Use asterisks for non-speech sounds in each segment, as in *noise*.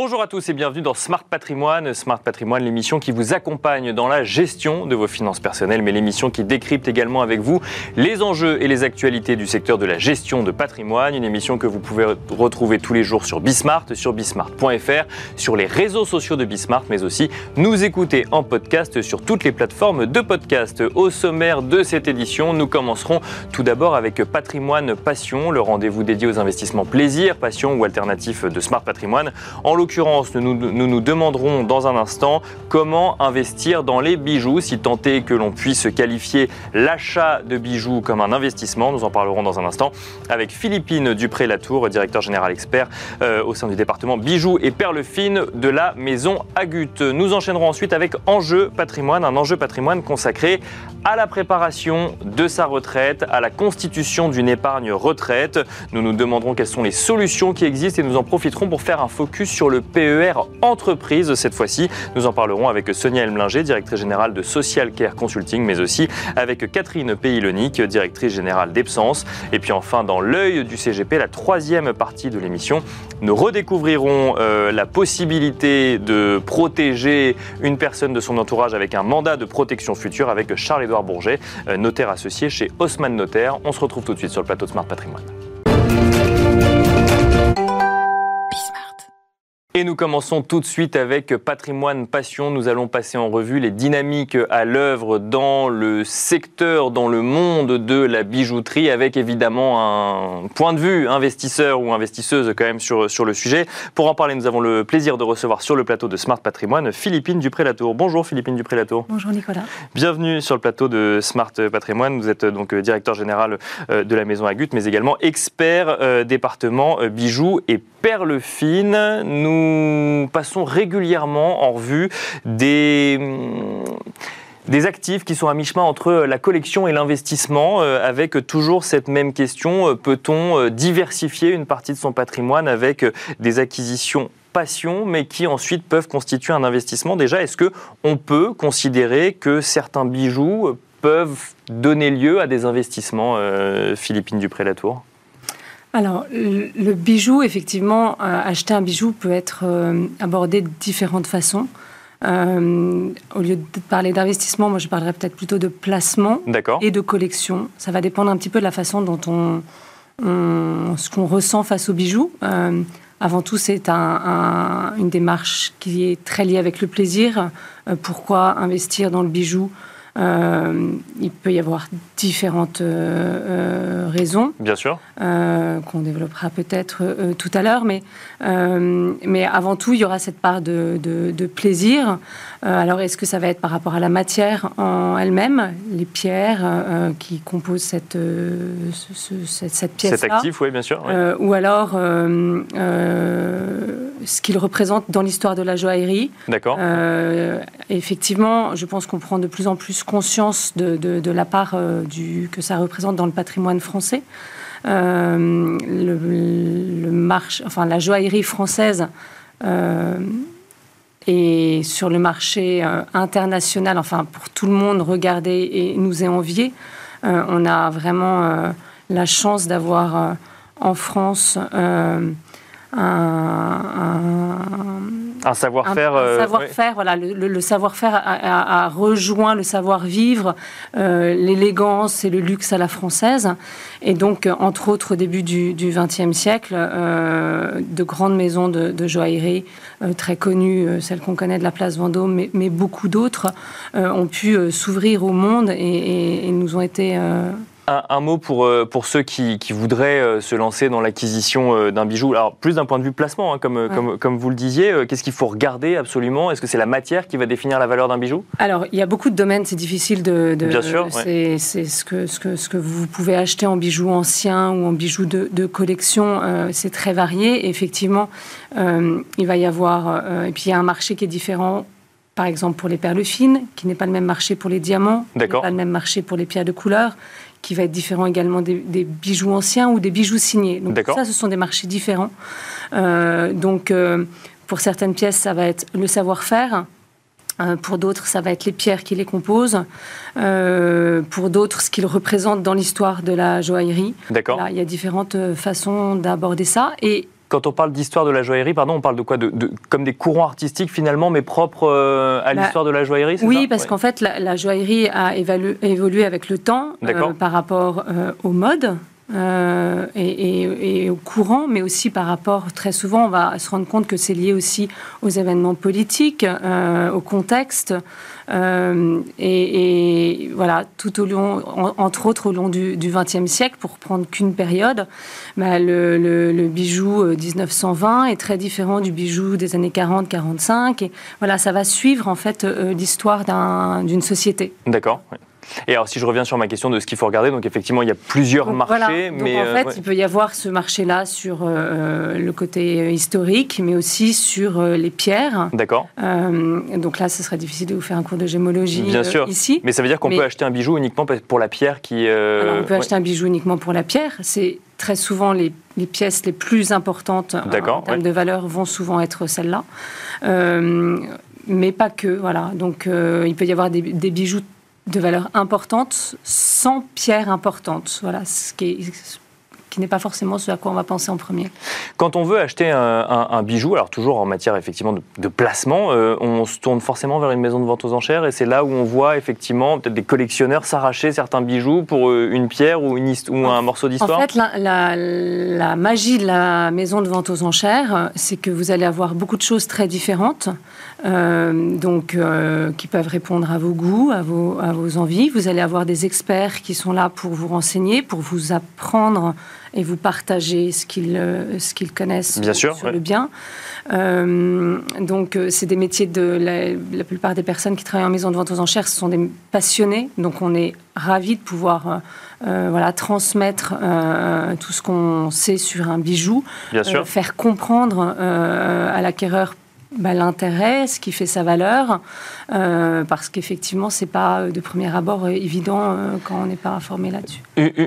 Bonjour à tous et bienvenue dans Smart Patrimoine. Smart Patrimoine, l'émission qui vous accompagne dans la gestion de vos finances personnelles, mais l'émission qui décrypte également avec vous les enjeux et les actualités du secteur de la gestion de patrimoine. Une émission que vous pouvez retrouver tous les jours sur Bismart, sur bismart.fr, sur les réseaux sociaux de Bismart, mais aussi nous écouter en podcast sur toutes les plateformes de podcast. Au sommaire de cette édition, nous commencerons tout d'abord avec Patrimoine Passion, le rendez-vous dédié aux investissements plaisir, passion ou alternatif de Smart Patrimoine. L'occurrence, nous, nous, demanderons dans un instant comment investir dans les bijoux, si tant est que l'on puisse qualifier l'achat de bijoux comme un investissement. Nous en parlerons dans un instant avec Philippine Dupré-Latour, directeur général expert euh, au sein du département bijoux et perles fines de la maison Agut. Nous enchaînerons ensuite avec Enjeu patrimoine, un enjeu patrimoine consacré à la préparation de sa retraite, à la constitution d'une épargne retraite. Nous nous demanderons quelles sont les solutions qui existent et nous en profiterons pour faire un focus sur le PER entreprise cette fois-ci. Nous en parlerons avec Sonia Elmlinger, directrice générale de Social Care Consulting, mais aussi avec Catherine Paylonic, directrice générale d'Epsens. Et puis enfin, dans l'œil du CGP, la troisième partie de l'émission, nous redécouvrirons euh, la possibilité de protéger une personne de son entourage avec un mandat de protection future avec Charles-Édouard Bourget, euh, notaire associé chez Haussmann Notaire. On se retrouve tout de suite sur le plateau de Smart Patrimoine. Et nous commençons tout de suite avec Patrimoine Passion. Nous allons passer en revue les dynamiques à l'œuvre dans le secteur, dans le monde de la bijouterie, avec évidemment un point de vue investisseur ou investisseuse quand même sur, sur le sujet. Pour en parler, nous avons le plaisir de recevoir sur le plateau de Smart Patrimoine Philippine Dupré-Latour. Bonjour Philippine Dupré-Latour. Bonjour Nicolas. Bienvenue sur le plateau de Smart Patrimoine. Vous êtes donc directeur général euh, de la maison Agut, mais également expert euh, département euh, bijoux et perles fines. Nous nous passons régulièrement en revue des des actifs qui sont à mi-chemin entre la collection et l'investissement, euh, avec toujours cette même question, euh, peut-on euh, diversifier une partie de son patrimoine avec des acquisitions passion, mais qui ensuite peuvent constituer un investissement Déjà, est-ce que on peut considérer que certains bijoux peuvent donner lieu à des investissements, Philippine Dupré-Latour? Alors, le bijou, effectivement, euh, acheter un bijou peut être euh, abordé de différentes façons. Euh, au lieu de parler d'investissement, moi je parlerais peut-être plutôt de placement et de collection. Ça va dépendre un petit peu de la façon dont on, ce qu'on ressent face au bijou. avant tout, c'est une démarche qui est très liée avec le plaisir. pourquoi investir dans le bijou? Euh, il peut y avoir différentes euh, euh, raisons. Bien sûr. qu'on développera peut-être tout à l'heure. Mais, mais avant tout, il y aura cette part de, de, plaisir. alors, est-ce que ça va être par rapport à la matière en elle-même, les pierres qui composent cette, cette, pièce-là Cet actif, oui, bien sûr. ou alors ce qu'il représente dans l'histoire de la joaillerie. D'accord. effectivement, je pense qu'on prend de plus en plus conscience de, la part euh, du, que ça représente dans le patrimoine français. Euh, le, marche, enfin, la joaillerie française euh, est sur le marché international, enfin pour tout le monde regarder et nous est envié. on a vraiment la chance d'avoir en France un, savoir-faire. Euh, savoir-faire, voilà, le, savoir-faire a, rejoint le savoir-vivre, euh, l'élégance et le luxe à la française. Et donc, entre autres, au début du XXe siècle, euh, de grandes maisons de, joaillerie très connues, celles qu'on connaît de la place Vendôme, mais, beaucoup d'autres, ont pu s'ouvrir au monde et, et, nous ont été un, mot pour, euh, pour ceux qui, voudraient euh, se lancer dans l'acquisition euh, d'un bijou. Alors, plus d'un point de vue placement, hein, comme, comme, comme, vous le disiez, qu'est-ce qu'il faut regarder absolument? Est-ce que c'est la matière qui va définir la valeur d'un bijou? Alors, il y a beaucoup de domaines, c'est difficile de. Bien sûr. C'est ce, que, ce, que, ce que vous pouvez acheter en bijoux anciens ou en bijoux de, de collection, c'est très varié. effectivement, il va y avoir. et puis, il y a un marché qui est différent par exemple pour les perles fines, qui n'est pas le même marché pour les diamants, qui n'est pas le même marché pour les pierres de couleur, qui va être différent également des, bijoux anciens ou des bijoux signés. Donc ça, ce sont des marchés différents. Euh, donc euh, pour certaines pièces, ça va être le savoir-faire. Euh, pour d'autres, ça va être les pierres qui les composent. pour d'autres, ce qu'ils représentent dans l'histoire de la joaillerie. D'accord. il y a différentes façons d'aborder ça. Et Quand on parle d'histoire de la joaillerie, pardon, on parle de quoi de, Comme des courants artistiques finalement, mais propres euh, à bah, l'histoire de la joaillerie Oui, parce qu'en fait, la, joaillerie a évolué avec le temps euh, par rapport aux modes. et, au courant, mais aussi par rapport, très souvent, on va se rendre compte que c'est lié aussi aux événements politiques, au contexte. Euh, et, voilà, tout au long, entre autres au long du XXe siècle, pour prendre qu'une période, bah, le, bijou 1920 euh, est très différent du bijou des années 40-45. Et voilà, ça va suivre en fait euh, l'histoire d'une société. D'accord. Et alors, si je reviens sur ma question de ce qu'il faut regarder, donc effectivement, il y a plusieurs marchés. mais en euh, fait, il peut y avoir ce marché-là sur euh, le côté historique, mais aussi sur euh, les pierres. D'accord. donc là, ce serait difficile de vous faire un cours de gémologie Bien sûr. ici. Mais ça veut dire qu'on peut acheter un bijou uniquement pour la pierre qui. Alors, on peut acheter un bijou uniquement pour la pierre. C'est très souvent les, pièces les plus importantes en termes de valeur vont souvent être celles-là. mais pas que, voilà. Donc, il peut y avoir des, des bijoux de valeur importante sans pierre importante. Voilà, ce qui est qui n'est pas forcément ce à quoi on va penser en premier. Quand on veut acheter un, bijou, alors toujours en matière effectivement de, placement, euh, on se tourne forcément vers une maison de vente aux enchères et c'est là où on voit effectivement peut-être des collectionneurs s'arracher certains bijoux pour euh, une pierre ou, une ou un morceau d'histoire. En fait, la, magie de la maison de vente aux enchères, c'est que vous allez avoir beaucoup de choses très différentes, euh, donc qui peuvent répondre à vos goûts, à vos, à vos envies. Vous allez avoir des experts qui sont là pour vous renseigner, pour vous apprendre et vous partagez ce qu'ils euh, ce qu'ils connaissent bien sur, le bien. Euh, donc, euh, c'est des métiers de la, plupart des personnes qui travaillent en maison de vente aux enchères, ce sont des passionnés. Donc, on est ravis de pouvoir voilà, transmettre tout ce qu'on sait sur un bijou, bien sûr. faire comprendre à l'acquéreur bah, l'intérêt, ce qui fait sa valeur, euh, parce qu'effectivement, c'est pas euh, de premier abord euh, évident quand on n'est pas informé là-dessus.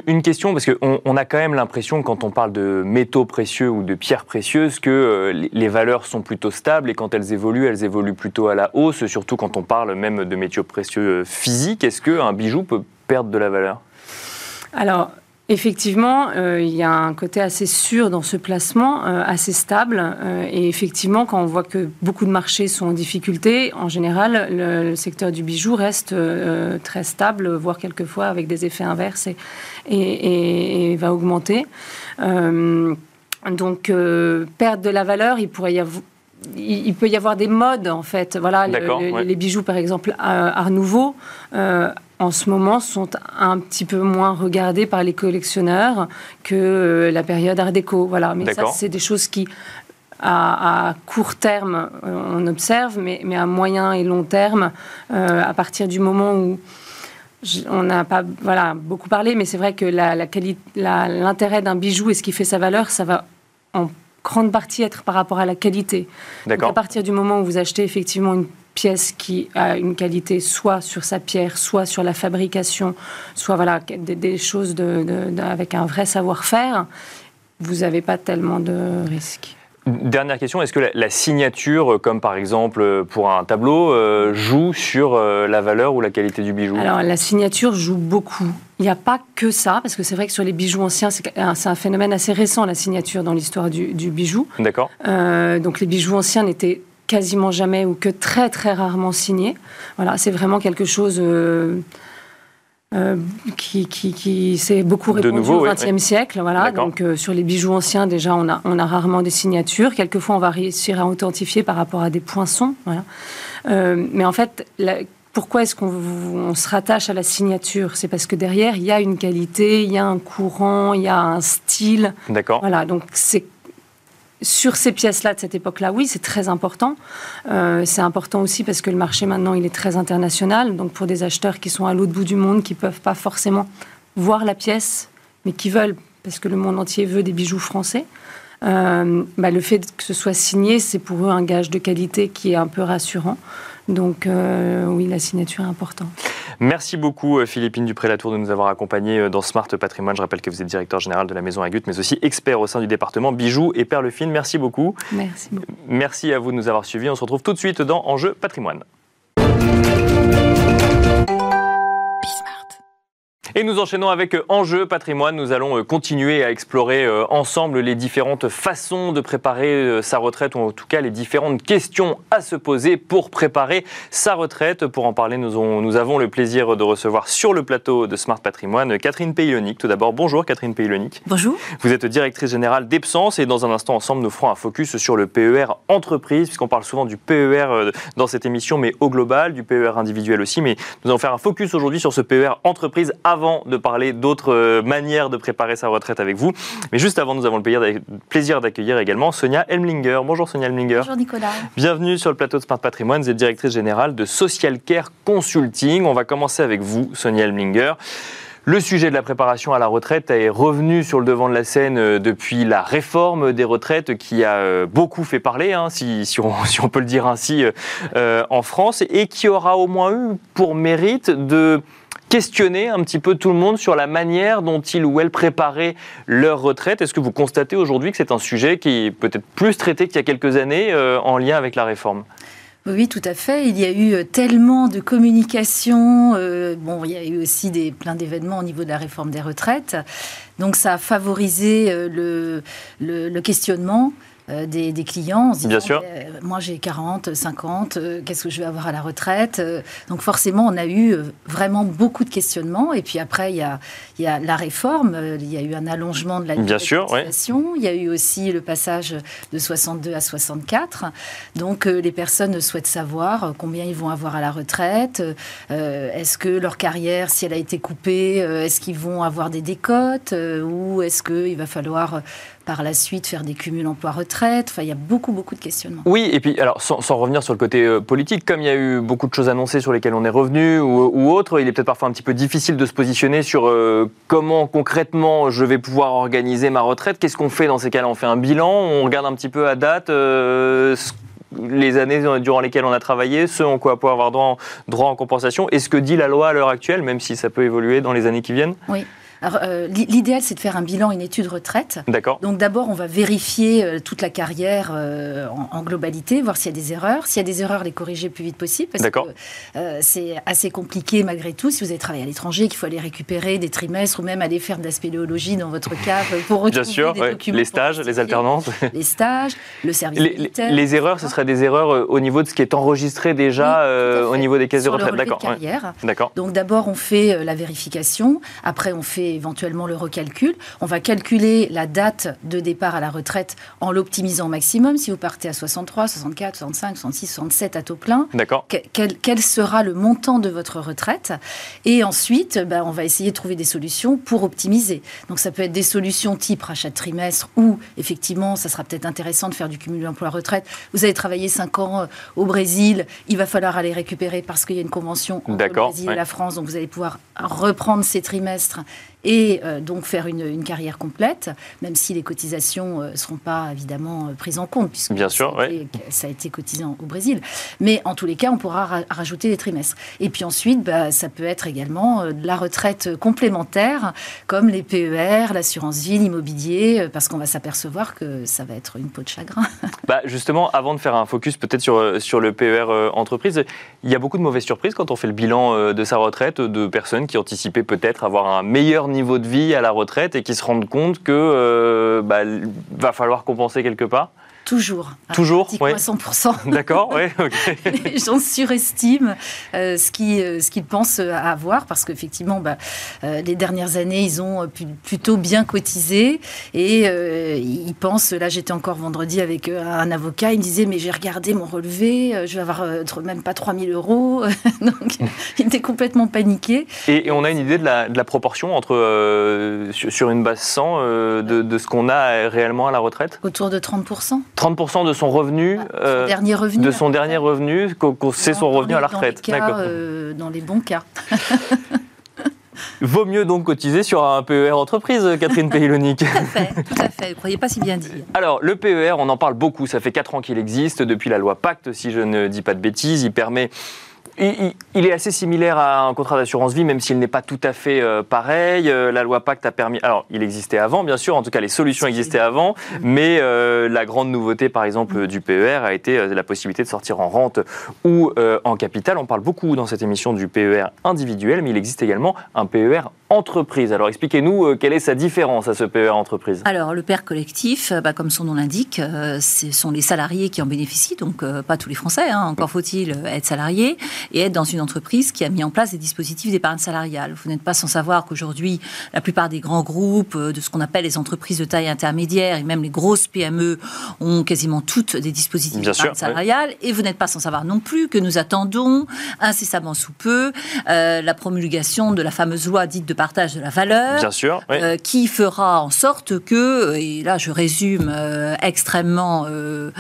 Une question, parce qu'on on a quand même l'impression, quand on parle de métaux précieux ou de pierres précieuses, que les valeurs sont plutôt stables et quand elles évoluent, elles évoluent plutôt à la hausse, surtout quand on parle même de métaux précieux physiques. Est-ce qu'un bijou peut perdre de la valeur? Alors, Effectivement, euh, il y a un côté assez sûr dans ce placement, euh, assez stable. Euh, et effectivement, quand on voit que beaucoup de marchés sont en difficulté, en général, le, secteur du bijou reste très stable, voire quelquefois avec des effets inverses et, et va augmenter. donc, perdre de la valeur, il pourrait y avoir il peut y avoir des modes en fait. Voilà, les bijoux par exemple Art Nouveau en ce moment sont un petit peu moins regardés par les collectionneurs que euh, la période Art déco. Voilà, mais ça c'est des choses qui à, court terme euh, on observe, mais, mais, à moyen et long terme, euh, à partir du moment où on n'a pas voilà, beaucoup parlé, mais c'est vrai que l'intérêt d'un bijou et ce qui fait sa valeur, ça va en grande partie être par rapport à la qualité. Donc à partir du moment où vous achetez effectivement une pièce qui a une qualité soit sur sa pierre, soit sur la fabrication, soit voilà, des, choses avec un vrai savoir-faire, vous n'avez pas tellement de risques. Dernière question, est-ce que la, signature, comme par exemple pour un tableau, euh, joue sur euh, la valeur ou la qualité du bijou? Alors la signature joue beaucoup. Il n'y a pas que ça, parce que c'est vrai que sur les bijoux anciens, c'est un, phénomène assez récent, la signature dans l'histoire du, bijou. D'accord. Euh, donc les bijoux anciens n'étaient quasiment jamais ou que très très rarement signé. Voilà, c'est vraiment quelque chose euh, euh, qui, qui, s'est beaucoup répandu au XXe siècle. Voilà, donc euh, sur les bijoux anciens déjà on a on a rarement des signatures. Quelquefois on va réussir à authentifier par rapport à des poinçons. Voilà. mais en fait pourquoi est-ce qu'on se rattache à la signature? C'est parce que derrière, il y a une qualité, il y a un courant, il y a un style. D'accord. Voilà, donc c'est sur ces pièces-là de cette époque-là, oui, c'est très important. Euh, c'est important aussi parce que le marché maintenant, il est très international. Donc pour des acheteurs qui sont à l'autre bout du monde, qui peuvent pas forcément voir la pièce, mais qui veulent, parce que le monde entier veut des bijoux français. Euh, bah, le fait que ce soit signé, c'est pour eux un gage de qualité qui est un peu rassurant. Donc euh, oui, la signature est importante. Merci beaucoup euh, Philippine Dupré-Latour de nous avoir accompagnés euh, dans Smart Patrimoine. Je rappelle que vous êtes directeur général de la Maison Agut, mais aussi expert au sein du département bijoux et perles fines. Merci beaucoup. Merci beaucoup. Merci à vous de nous avoir suivis. On se retrouve tout de suite dans Enjeu Patrimoine. Et nous enchaînons avec euh, Enjeu patrimoine. Nous allons euh, continuer à explorer euh, ensemble les différentes façons de préparer sa retraite, ou en tout cas les différentes questions à se poser pour préparer sa retraite. Pour en parler, nous, avons le plaisir de recevoir sur le plateau de Smart Patrimoine Catherine Paylonic. Tout d'abord, bonjour Catherine Paylonic. Bonjour. Vous êtes directrice générale d'Epsens et dans un instant ensemble, nous ferons un focus sur le PER entreprise, puisqu'on parle souvent du PER dans cette émission, mais au global, du PER individuel aussi. Mais nous allons faire un focus aujourd'hui sur ce PER entreprise avant de parler d'autres euh, manières de préparer sa retraite avec vous. Mais juste avant, nous avons le plaisir d'accueillir également Sonia Elmlinger. Bonjour Sonia Elmlinger. Bonjour Nicolas. Bienvenue sur le plateau de Smart Patrimoine. Vous êtes directrice générale de Social Care Consulting. On va commencer avec vous, Sonia Elmlinger. Le sujet de la préparation à la retraite est revenu sur le devant de la scène euh, depuis la réforme des retraites qui a euh, beaucoup fait parler, hein, si, si, on, *laughs* si, on, peut le dire ainsi, en France, et qui aura au moins eu pour mérite de questionner un petit peu tout le monde sur la manière dont ils ou elles préparaient leur retraite. Est-ce que vous constatez aujourd'hui que c'est un sujet qui est peut-être plus traité qu'il y a quelques années euh, en lien avec la réforme? Oui, tout à fait. Il y a eu euh, tellement de communication. Euh, bon, il y a eu aussi des, plein d'événements au niveau de la réforme des retraites. Donc, ça a favorisé le, le questionnement. Euh, des, clients. Bien sûr. Euh, moi, j'ai 40, 50, euh, qu'est-ce que je vais avoir à la retraite Donc, forcément, on a eu vraiment beaucoup de questionnements. Et puis après, il y a, il y a la réforme, il y a eu un allongement de la Bien sûr, Il y a eu aussi le passage de 62 à 64. Donc, les personnes souhaitent savoir combien ils vont avoir à la retraite. est-ce que leur carrière, si elle a été coupée, est-ce qu'ils vont avoir des décotes ou est-ce qu'il va falloir par la suite faire des cumuls emploi-retraite. Enfin, il y a beaucoup, beaucoup de questionnements. Oui, et puis, alors, sans, revenir sur le côté euh, politique, comme il y a eu beaucoup de choses annoncées sur lesquelles on est revenu ou, ou autre, il est peut-être parfois un petit peu difficile de se positionner sur euh, comment concrètement je vais pouvoir organiser ma retraite. Qu'est-ce qu'on fait dans ces cas-là? On fait un bilan, on regarde un petit peu à date. Euh, les années durant lesquelles on a travaillé, ce en quoi on peut avoir droit en compensation, et ce que dit la loi à l'heure actuelle, même si ça peut évoluer dans les années qui viennent? Euh, l'idéal, c'est de faire un bilan, une étude retraite. D'accord. Donc d'abord, on va vérifier euh, toute la carrière euh, en, globalité, voir s'il y a des erreurs. S'il y a des erreurs, les corriger le plus vite possible. Parce que c'est assez compliqué malgré tout. Si vous avez travaillé à l'étranger, qu'il faut aller récupérer des trimestres ou même aller faire de la spéléologie dans votre *laughs* cave pour retrouver Bien sûr, des documents. Les stages, les alternances. *laughs* Les stages, le service les, les, erreurs, ce seraient des erreurs au niveau de ce qui est enregistré déjà au niveau des caisses de retraite. D'accord. D'accord. Donc d'abord, on fait la vérification. Après, on fait éventuellement le recalcul. On va calculer la date de départ à la retraite en l'optimisant au maximum. Si vous partez à 63, 64, 65, 66, 67 à taux plein, quel, quel, sera le montant de votre retraite? Et ensuite, ben, on va essayer de trouver des solutions pour optimiser. Donc ça peut être des solutions type rachat de trimestre ou effectivement, ça sera peut-être intéressant de faire du cumul emploi-retraite. Vous avez travaillé 5 ans euh, au Brésil, il va falloir aller récupérer parce qu'il y a une convention entre le Brésil et la France, donc vous allez pouvoir reprendre ces trimestres et euh, donc faire une, carrière complète, même si les cotisations ne euh, seront pas évidemment euh, prises en compte, puisque Bien sûr, ça, a été, ça, a été, cotisé au Brésil. Mais en tous les cas, on pourra rajouter des trimestres. Et puis ensuite, bah, ça peut être également de la retraite complémentaire, comme les PER, l'assurance vie, l'immobilier, parce qu'on va s'apercevoir que ça va être une peau de chagrin. *laughs* Bah, justement, avant de faire un focus peut-être sur, sur le PER entreprise, il y a beaucoup de mauvaises surprises quand on fait le bilan de sa retraite, de personnes qui anticipaient peut-être avoir un meilleur niveau de vie à la retraite et qui se rendent compte que euh, bah, va falloir compenser quelque part Toujours. Toujours, oui. À 100%. D'accord, oui, *laughs* Les gens surestiment euh, ce qu'ils euh, ce qu'ils pensent avoir parce qu'effectivement, bah, euh, les dernières années, ils ont plutôt bien cotisé et ils pensent, là j'étais encore vendredi avec un avocat, il me disait mais j'ai regardé mon relevé, je vais avoir même pas 3000 euros. *laughs* Donc *laughs* il était complètement paniqué. Et, on a une idée de la, de la proportion entre, sur, une base 100 de, de ce qu'on a réellement à la retraite? Autour de 30%. 30% de son revenu, ah, euh, dernier revenu de son dernier revenu, c'est son revenu à la retraite. Dans les, euh, dans les bons cas. Vaut mieux donc cotiser sur un PER entreprise, Catherine *laughs* Paylonic. tout à fait, tout à fait. Vous ne croyez pas si bien dit. Alors, le PER, on en parle beaucoup. Ça fait 4 ans qu'il existe, depuis la loi Pacte, si je ne dis pas de bêtises. Il permet il, est assez similaire à un contrat d'assurance vie, même s'il n'est pas tout à fait euh, pareil. Euh, la loi Pacte a permis. Alors, il existait avant, bien sûr, en tout cas, les solutions existaient avant, mais euh, la grande nouveauté, par exemple, du PER a été la possibilité de sortir en rente ou en capital. On parle beaucoup dans cette émission du PER individuel, mais il existe également un PER entreprise. Alors, expliquez-nous quelle est sa différence à ce PER entreprise? Alors, le PER collectif, bah, comme son nom l'indique, ce sont les salariés qui en bénéficient, donc pas tous les Français, hein, encore faut-il être salarié et être dans une entreprise qui a mis en place des dispositifs d'épargne salariale. Vous n'êtes pas sans savoir qu'aujourd'hui, la plupart des grands groupes, euh, de ce qu'on appelle les entreprises de taille intermédiaire et même les grosses PME ont quasiment toutes des dispositifs d'épargne salariale. Et vous n'êtes pas sans savoir non plus que nous attendons incessamment sous peu euh, la promulgation de la fameuse loi dite de partage de la valeur, Bien sûr, euh, qui fera en sorte que, et là je résume extrêmement de,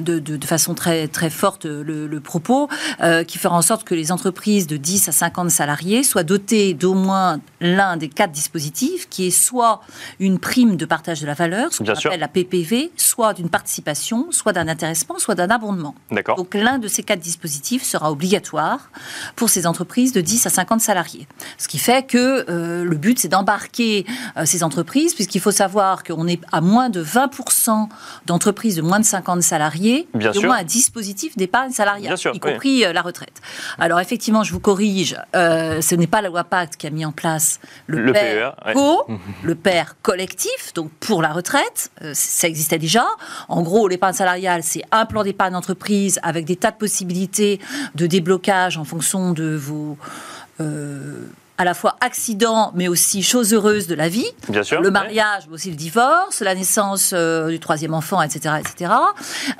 de, façon très, très forte le, le propos, euh, qui fera en sorte que les entreprises de 10 à 50 salariés soient dotées d'au moins l'un des quatre dispositifs, qui est soit une prime de partage de la valeur, ce qu'on appelle la PPV, soit d'une participation, soit d'un intéressement, soit d'un abondement. Donc l'un de ces quatre dispositifs sera obligatoire pour ces entreprises de 10 à 50 salariés. Ce qui fait que euh, le but, c'est d'embarquer euh, ces entreprises, puisqu'il faut savoir qu'on est à moins de 20% d'entreprises de moins de 50 salariés, Bien au moins un dispositif d'épargne salariale, y compris euh, la retraite. Alors effectivement, je vous corrige, euh, ce n'est pas la loi Pacte qui a mis en place le, père PER, *laughs* le père collectif, donc pour la retraite, euh, ça existait déjà. En gros, l'épargne salariale, c'est un plan d'épargne d'entreprise avec des tas de possibilités de déblocage en fonction de vos à la fois accident, mais aussi chose heureuse de la vie. Bien sûr. Le mariage, mais aussi le divorce, la naissance euh, du troisième enfant, etc. etc.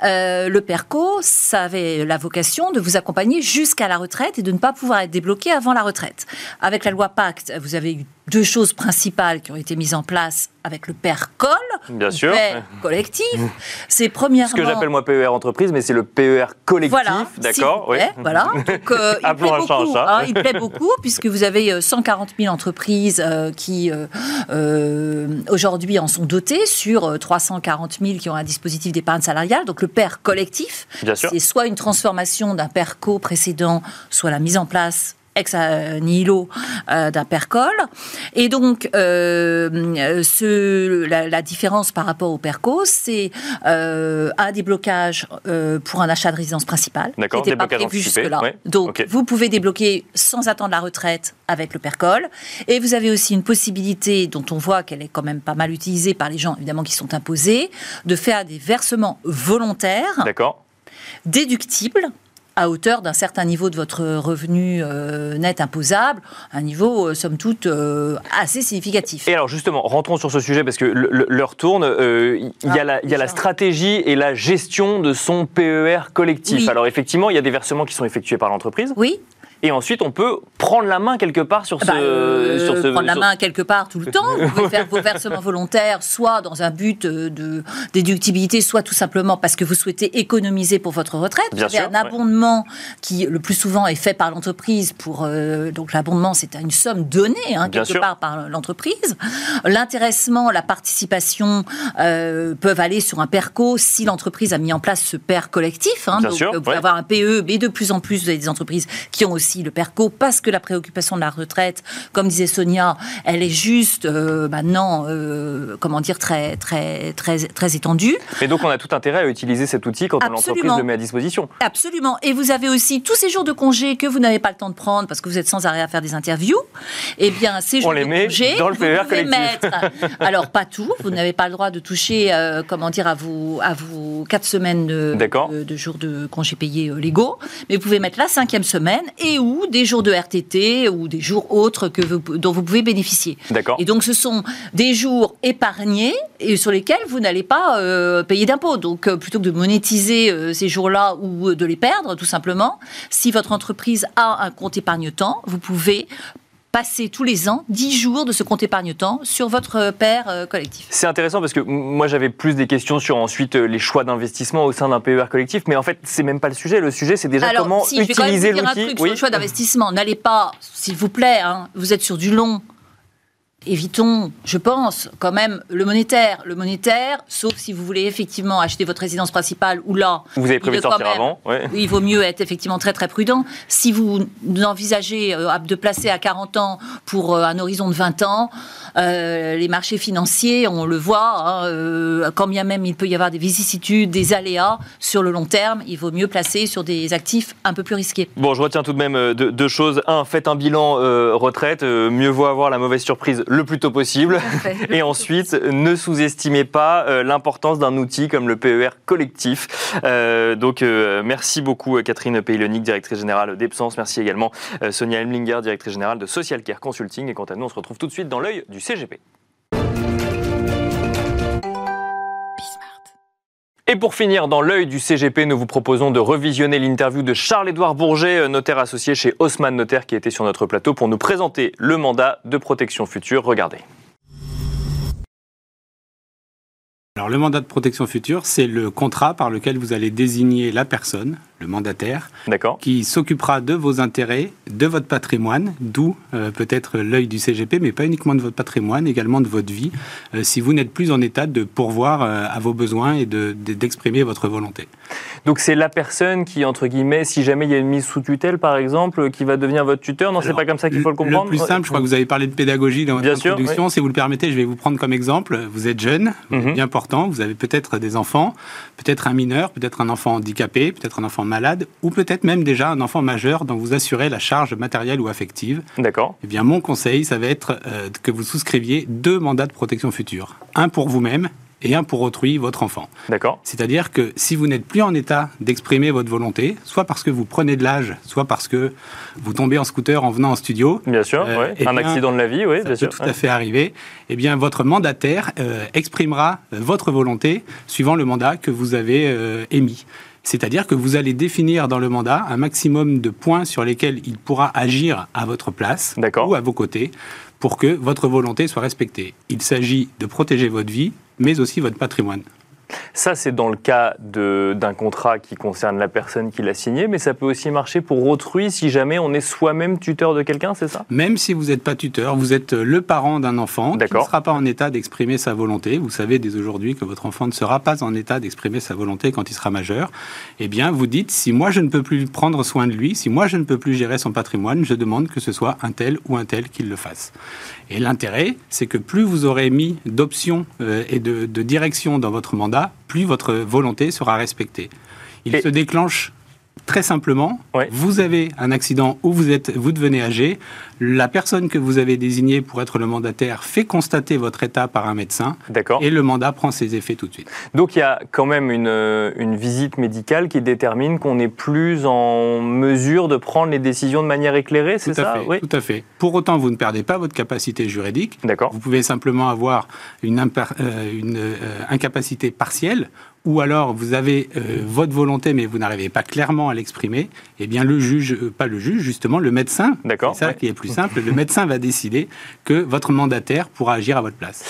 Euh, le PERCO, ça avait la vocation de vous accompagner jusqu'à la retraite et de ne pas pouvoir être débloqué avant la retraite. Avec la loi Pacte, vous avez eu deux choses principales qui ont été mises en place avec le père Col, Bien sûr. PER collectif. *laughs* C'est premièrement... Ce que j'appelle moi PER entreprise, mais c'est le PER collectif, voilà, d'accord oui. Voilà, *laughs* donc euh, il, plaît beaucoup, hein, il plaît beaucoup, *laughs* puisque vous avez 140 000 entreprises euh, qui euh, aujourd'hui en sont dotées sur 340 000 qui ont un dispositif d'épargne salariale. Donc le PER collectif, c'est soit une transformation d'un PERCO précédent, soit la mise en place ex nihilo euh, d'un percol. Et donc, euh, ce, la, différence par rapport au perco, c'est euh, un déblocage pour un achat de résidence principale. D'accord, n'était pas prévu jusque-là. Donc, vous pouvez débloquer sans attendre la retraite avec le percol. Et vous avez aussi une possibilité, dont on voit qu'elle est quand même pas mal utilisée par les gens, évidemment, qui sont imposés, de faire des versements volontaires. Déductibles à hauteur d'un certain niveau de votre revenu euh, net imposable, un niveau, euh, somme toute, euh, assez significatif. Et alors justement, rentrons sur ce sujet parce que l'heure tourne. Il y, a la, y a la stratégie et la gestion de son PER collectif. Alors effectivement, il y a des versements qui sont effectués par l'entreprise. Oui et ensuite on peut prendre la main quelque part sur ah ce, bah, euh, sur ce prendre la main quelque part tout le temps. Vous pouvez faire vos versements volontaires, soit dans un but de déductibilité, soit tout simplement parce que vous souhaitez économiser pour votre retraite. Bien vous avez un abondement qui le plus souvent est fait par l'entreprise pour euh, donc l'abondement c'est une somme donnée hein, quelque part par l'entreprise. L'intéressement, la participation euh, peuvent aller sur un PERCO si l'entreprise a mis en place ce PER collectif. Hein, donc vous pouvez avoir un PE, mais de plus en plus vous avez des entreprises qui ont aussi le PERCO, parce que la préoccupation de la retraite, comme disait Sonia, elle est juste euh, maintenant, euh, comment dire, très, très, très, très étendue. Et donc on a tout intérêt à utiliser cet outil quand l'entreprise le met à disposition. Absolument. Et vous avez aussi tous ces jours de congé que vous n'avez pas le temps de prendre parce que vous êtes sans arrêt à faire des interviews. Eh bien, ces jours on les de met congé, dans le PER collectif. Mettre, alors pas tout, vous n'avez pas le droit de toucher, euh, comment dire, à vos, à vos quatre semaines de, de, jours de congé payés légaux, mais vous pouvez mettre la cinquième semaine et ou des jours de RTT ou des jours autres que dont vous pouvez bénéficier. D'accord. Et donc ce sont des jours épargnés et sur lesquels vous n'allez pas euh, payer d'impôts. Donc euh, plutôt que de monétiser euh, ces jours-là ou de les perdre, tout simplement, si votre entreprise a un compte épargne-temps, vous pouvez passer tous les ans 10 jours de ce compte épargne-temps sur votre père euh, collectif. C'est intéressant parce que moi j'avais plus des questions sur ensuite euh, les choix d'investissement au sein d'un PER collectif, mais en fait c'est même pas le sujet. Le sujet c'est déjà comment utiliser l'outil. Oui. Sur le choix d'investissement, n'allez pas, s'il vous plaît, hein, vous êtes sur du long évitons, je pense, quand même le monétaire. Le monétaire, sauf si vous voulez effectivement acheter votre résidence principale ou là. Vous avez prévu de sortir avant Il vaut mieux être effectivement très très prudent. Si vous envisagez euh, de placer à 40 ans pour euh, un horizon de 20 ans, euh, les marchés financiers, on le voit, hein, quand bien même il peut y avoir des vicissitudes, des aléas sur le long terme, il vaut mieux placer sur des actifs un peu plus risqués. Bon, je retiens tout de même deux, choses. Un, faites un bilan retraite. mieux vaut avoir la mauvaise surprise le plus tôt possible. Et ensuite, ne sous-estimez pas euh, l'importance d'un outil comme le PER collectif. Euh, donc, euh, merci beaucoup Catherine Peylonic, directrice générale d'Epsens. Merci également Sonia Emlinger, directrice générale de Social Care Consulting. Et quant à nous, on se retrouve tout de suite dans l'œil du CGP. Et pour finir, dans l'œil du CGP, nous vous proposons de revisionner l'interview de Charles-Édouard Bourget, notaire associé chez Haussmann Notaire, qui était sur notre plateau pour nous présenter le mandat de protection future. Regardez. Alors le mandat de protection future, c'est le contrat par lequel vous allez désigner la personne le mandataire, qui s'occupera de vos intérêts, de votre patrimoine, d'où euh, peut-être l'œil du CGP, mais pas uniquement de votre patrimoine, également de votre vie, euh, si vous n'êtes plus en état de pourvoir euh, à vos besoins et d'exprimer votre volonté. Donc c'est la personne qui, entre guillemets, si jamais il y a une mise sous tutelle, par exemple, qui va devenir votre tuteur, non, c'est pas comme ça qu'il faut le comprendre Le plus simple, je crois que vous avez parlé de pédagogie dans votre introduction, si vous le permettez, je vais vous prendre comme exemple. Vous êtes jeune, vous êtes mhm. bien portant, vous avez peut-être des enfants, peut-être un mineur, peut-être un enfant handicapé, peut-être un enfant malade, ou peut-être même déjà un enfant majeur dont vous assurez la charge matérielle ou affective. D'accord. Eh bien, mon conseil, ça va être euh, que vous souscriviez deux mandats de protection future. Un pour vous-même et un pour autrui, votre enfant. D'accord. C'est-à-dire que si vous n'êtes plus en état d'exprimer votre volonté, soit parce que vous prenez de l'âge, soit parce que vous tombez en scooter en venant en studio. Bien sûr, euh, eh un accident de la vie, oui, ça bien peut tout à fait arriver. Eh bien, votre mandataire euh, exprimera votre volonté suivant le mandat que vous avez émis. C'est-à-dire que vous allez définir dans le mandat un maximum de points sur lesquels il pourra agir à votre place ou à vos côtés pour que votre volonté soit respectée. Il s'agit de protéger votre vie, mais aussi votre patrimoine. Ça, c'est dans le cas d'un contrat qui concerne la personne qui l'a signé, mais ça peut aussi marcher pour autrui si jamais on est soi-même tuteur de quelqu'un, c'est ça? Même si vous n'êtes pas tuteur, vous êtes le parent d'un enfant qui ne sera pas en état d'exprimer sa volonté. Vous savez dès aujourd'hui que votre enfant ne sera pas en état d'exprimer sa volonté quand il sera majeur. Eh bien, vous dites, si moi je ne peux plus prendre soin de lui, si moi je ne peux plus gérer son patrimoine, je demande que ce soit un tel ou un tel qui le fasse. Et l'intérêt, c'est que plus vous aurez mis d'options euh, et de, de direction dans votre mandat, plus votre volonté sera respectée. Il se déclenche Très simplement, vous avez un accident où vous, êtes, vous devenez âgé, la personne que vous avez désignée pour être le mandataire fait constater votre état par un médecin, et le mandat prend ses effets tout de suite. Donc il y a quand même une, une visite médicale qui détermine qu'on n'est plus en mesure de prendre les décisions de manière éclairée, c'est ça oui. Tout à fait. Pour autant, vous ne perdez pas votre capacité juridique. Vous pouvez simplement avoir une, euh, une euh, incapacité partielle ou alors vous avez euh, votre volonté mais vous n'arrivez pas clairement à l'exprimer, eh bien le juge, euh, pas le juge, justement le médecin, c'est ça qui est plus simple, le médecin va décider que votre mandataire pourra agir à votre place.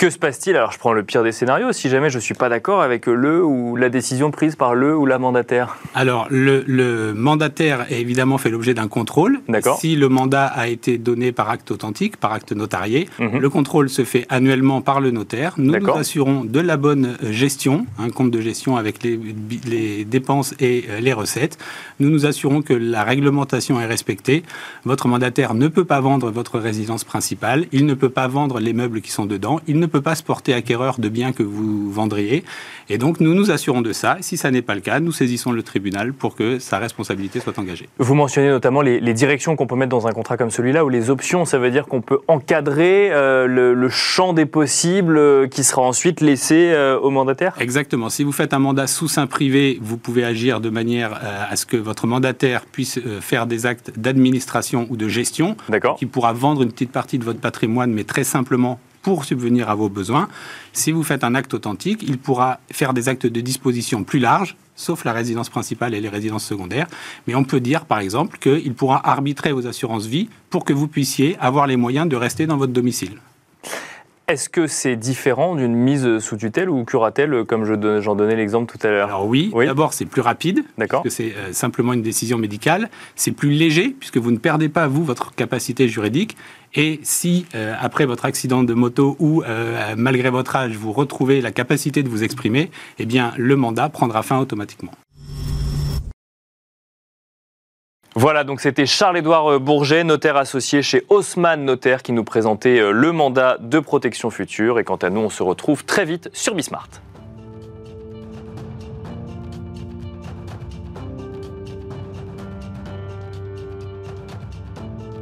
Que se passe-t-il? Alors, je prends le pire des scénarios. Si jamais je ne suis pas d'accord avec le ou la décision prise par le ou la mandataire Alors, le, mandataire est évidemment fait l'objet d'un contrôle. D'accord. Si le mandat a été donné par acte authentique, par acte notarié, mhm. le contrôle se fait annuellement par le notaire. Nous nous assurons de la bonne gestion, un compte de gestion avec les, les dépenses et euh, les recettes. Nous nous assurons que la réglementation est respectée. Votre mandataire ne peut pas vendre votre résidence principale. Il ne peut pas vendre les meubles qui sont dedans. Il ne peut pas se porter acquéreur de biens que vous vendriez. Et donc, nous nous assurons de ça. Si ça n'est pas le cas, nous saisissons le tribunal pour que sa responsabilité soit engagée. Vous mentionnez notamment les, directions qu'on peut mettre dans un contrat comme celui-là, ou les options. Ça veut dire qu'on peut encadrer euh, le, champ des possibles euh, qui sera ensuite laissé euh, au mandataire Exactement. Si vous faites un mandat sous sein privé, vous pouvez agir de manière à ce que votre mandataire puisse faire des actes d'administration ou de gestion, qui pourra vendre une petite partie de votre patrimoine, mais très simplement pour subvenir à vos besoins. Si vous faites un acte authentique, il pourra faire des actes de disposition plus larges, sauf la résidence principale et les résidences secondaires. Mais on peut dire, par exemple, qu'il pourra arbitrer vos assurances vie pour que vous puissiez avoir les moyens de rester dans votre domicile. Est-ce que c'est différent d'une mise sous tutelle ou curatelle, comme j'en donnais l'exemple tout à l'heure? Alors oui, d'abord c'est plus rapide, parce que c'est euh, simplement une décision médicale. C'est plus léger, puisque vous ne perdez pas, vous, votre capacité juridique. Et si, euh, après votre accident de moto ou euh, malgré votre âge, vous retrouvez la capacité de vous exprimer, eh bien, le mandat prendra fin automatiquement. Voilà, donc c'était Charles-Édouard euh, Bourget, notaire associé chez Haussmann Notaire, qui nous présentait le mandat de protection future. Et quant à nous, on se retrouve très vite sur Bismart.